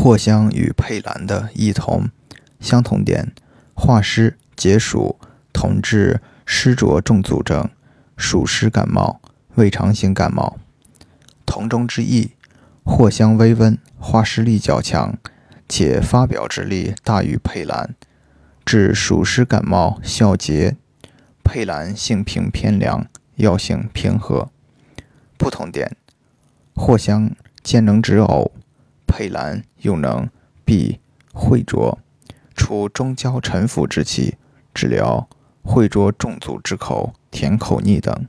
藿香与佩兰的异同，相同点：化湿解暑，同治湿浊重阻症、暑湿感冒、胃肠型感冒。同中之异：藿香微温，化湿力较强，且发表之力大于佩兰，治暑湿感冒效竭。佩兰性平偏凉，药性平和。不同点：藿香兼能止呕。佩兰又能避秽浊，除中焦沉浮之气，治疗秽浊重阻之口、甜口腻等。